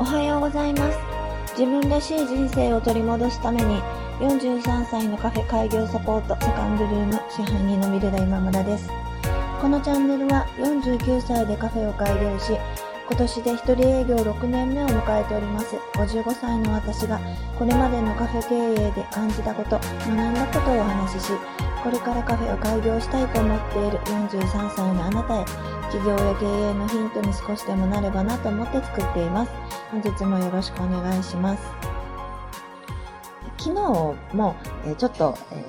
おはようございます。自分らしい人生を取り戻すために、43歳のカフェ開業サポートセカンドルーム支配人のミルダ今村です。このチャンネルは49歳でカフェを開業し、今年で一人営業6年目を迎えております55歳の私がこれまでのカフェ経営で感じたこと、学んだことをお話しし、これからカフェを開業したいと思っている43歳のあなたへ、企業や経営のヒントに少しでもなればなと思って作っています。本日もよろしくお願いします。昨日も、えちょっと、え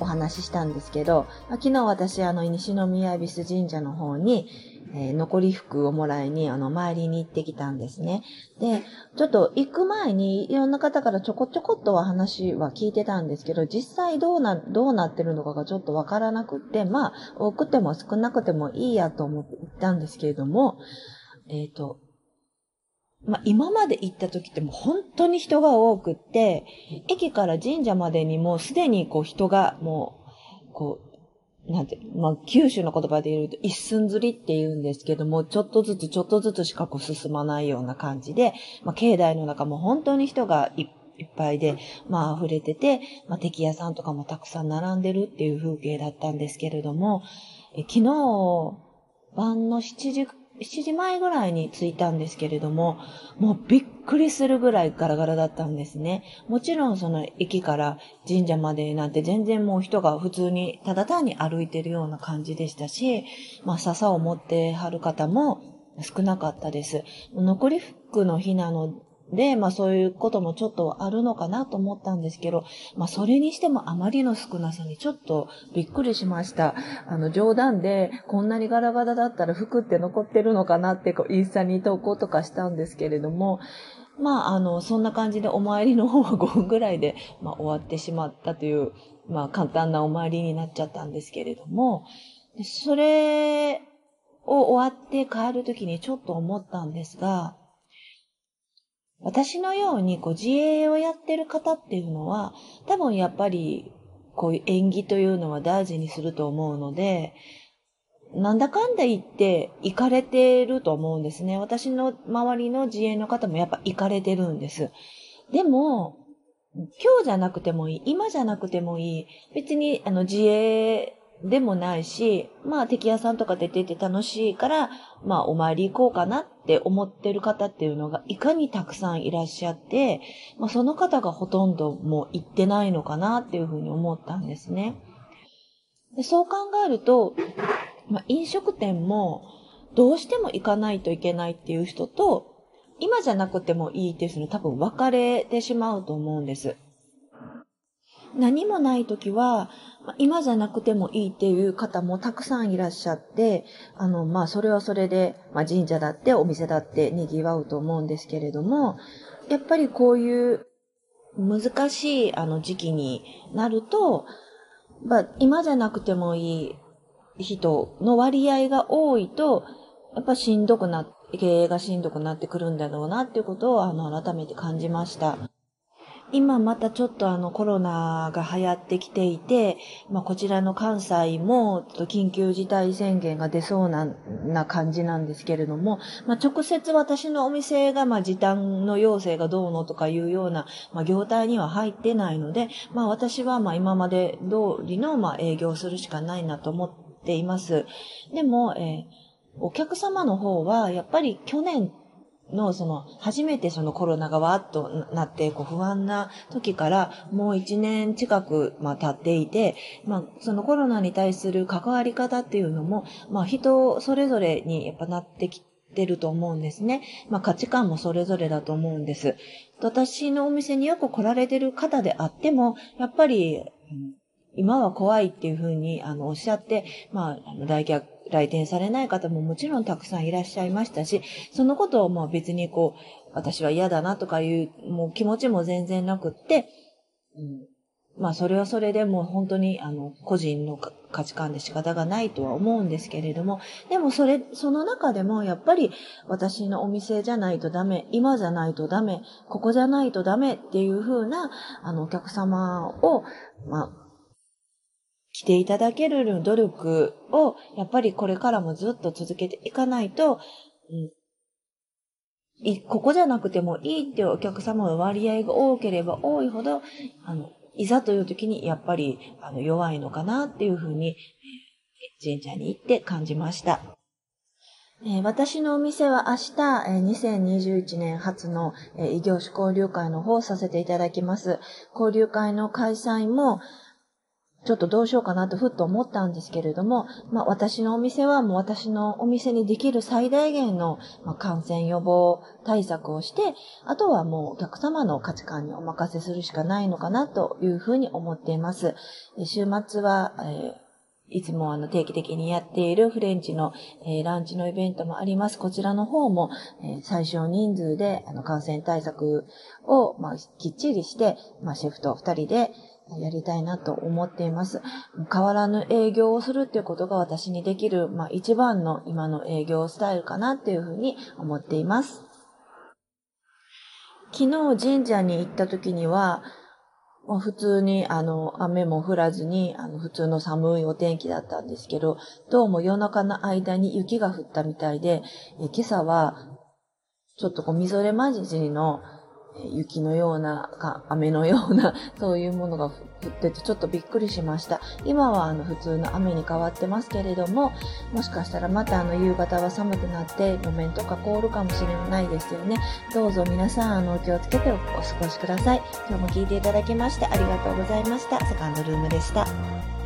お話ししたんですけど、昨日私、あの、西宮恵比寿神社の方に、えー、残り服をもらいに、あの、参りに行ってきたんですね。で、ちょっと行く前に、いろんな方からちょこちょこっとは話は聞いてたんですけど、実際どうな、どうなってるのかがちょっとわからなくって、まあ、多くても少なくてもいいやと思って行ったんですけれども、えっ、ー、と、まあ、今まで行った時ってもう本当に人が多くって、駅から神社までにもうすでにこう人がもう、こう、なんて、まあ、九州の言葉で言うと一寸釣りって言うんですけども、ちょっとずつちょっとずつしかこう進まないような感じで、まあ、境内の中も本当に人がいっぱいで、まあ、溢れてて、まあ、敵屋さんとかもたくさん並んでるっていう風景だったんですけれども、え昨日、晩の7時7時前ぐらいに着いたんですけれども、もうびっくりするぐらいガラガラだったんですね。もちろんその駅から神社までなんて全然もう人が普通にただ単に歩いてるような感じでしたし、まあ笹を持ってはる方も少なかったです。残り服の日なので、まあそういうこともちょっとあるのかなと思ったんですけど、まあそれにしてもあまりの少なさにちょっとびっくりしました。あの冗談でこんなにガラガラだったら服って残ってるのかなってこうインスタに投稿とかしたんですけれども、まああのそんな感じでお参りの方は5分ぐらいで、まあ、終わってしまったという、まあ簡単なお参りになっちゃったんですけれども、それを終わって帰るときにちょっと思ったんですが、私のようにこう自営をやってる方っていうのは、多分やっぱりこういう演技というのは大事にすると思うので、なんだかんだ言って行かれてると思うんですね。私の周りの自営の方もやっぱ行かれてるんです。でも、今日じゃなくてもいい、今じゃなくてもいい、別にあの自営でもないし、まあ敵屋さんとか出てて楽しいから、まあお参り行こうかなって思ってる方っていうのがいかにたくさんいらっしゃって、まあその方がほとんどもう行ってないのかなっていうふうに思ったんですね。でそう考えると、まあ飲食店もどうしても行かないといけないっていう人と、今じゃなくてもいいっていう人に多分分かれてしまうと思うんです。何もない時は、今じゃなくてもいいっていう方もたくさんいらっしゃって、あの、まあ、それはそれで、まあ、神社だってお店だって賑わうと思うんですけれども、やっぱりこういう難しいあの時期になると、まあ、今じゃなくてもいい人の割合が多いと、やっぱしんどくな、経営がしんどくなってくるんだろうなっていうことを、あの、改めて感じました。今またちょっとあのコロナが流行ってきていて、まあこちらの関西もちょっと緊急事態宣言が出そうなな感じなんですけれども、まあ直接私のお店がまあ時短の要請がどうのとかいうような、まあ業態には入ってないので、まあ私はまあ今まで通りのまあ営業するしかないなと思っています。でも、えーお客様の方は、やっぱり去年の、その、初めてそのコロナがわーっとなって、こう不安な時から、もう一年近く、まあ経っていて、まあ、そのコロナに対する関わり方っていうのも、まあ人それぞれにやっぱなってきてると思うんですね。まあ価値観もそれぞれだと思うんです。私のお店によく来られてる方であっても、やっぱり、今は怖いっていうふうに、あの、おっしゃって、まあ、あの、来客、来店されない方ももちろんたくさんいらっしゃいましたし、そのことをまあ別にこう、私は嫌だなとかいう、もう気持ちも全然なくって、うん、まあそれはそれでもう本当にあの個人の価値観で仕方がないとは思うんですけれども、でもそれ、その中でもやっぱり私のお店じゃないとダメ、今じゃないとダメ、ここじゃないとダメっていう風なあのお客様を、まあ来ていただける努力を、やっぱりこれからもずっと続けていかないと、うん、ここじゃなくてもいいっていうお客様の割合が多ければ多いほど、あの、いざという時にやっぱり、あの、弱いのかなっていうふうに、神社に行って感じました。えー、私のお店は明日、えー、2021年初の、えー、異業種交流会の方をさせていただきます。交流会の開催も、ちょっとどうしようかなとふっと思ったんですけれども、まあ私のお店はもう私のお店にできる最大限の、感染予防対策をして、あとはもうお客様の価値観にお任せするしかないのかなというふうに思っています。週末は、えーいつもあの定期的にやっているフレンチの、ランチのイベントもあります。こちらの方も、最小人数であの感染対策を、まあ、きっちりして、まあ、シェフと二人で、やりたいなと思っています。変わらぬ営業をするっていうことが私にできる、まあ一番の今の営業スタイルかなっていうふうに思っています。昨日神社に行った時には、普通に、あの、雨も降らずに、あの、普通の寒いお天気だったんですけど、どうも夜中の間に雪が降ったみたいで、今朝は、ちょっとこう、みぞれ混じりの、雪のような、か雨のような、そういうものが降っててちょっとびっくりしました。今はあの普通の雨に変わってますけれども、もしかしたらまたあの夕方は寒くなって路面とか凍るかもしれないですよね。どうぞ皆さんあのお気をつけてお過ごしください。今日も聞いていただきましてありがとうございました。セカンドルームでした。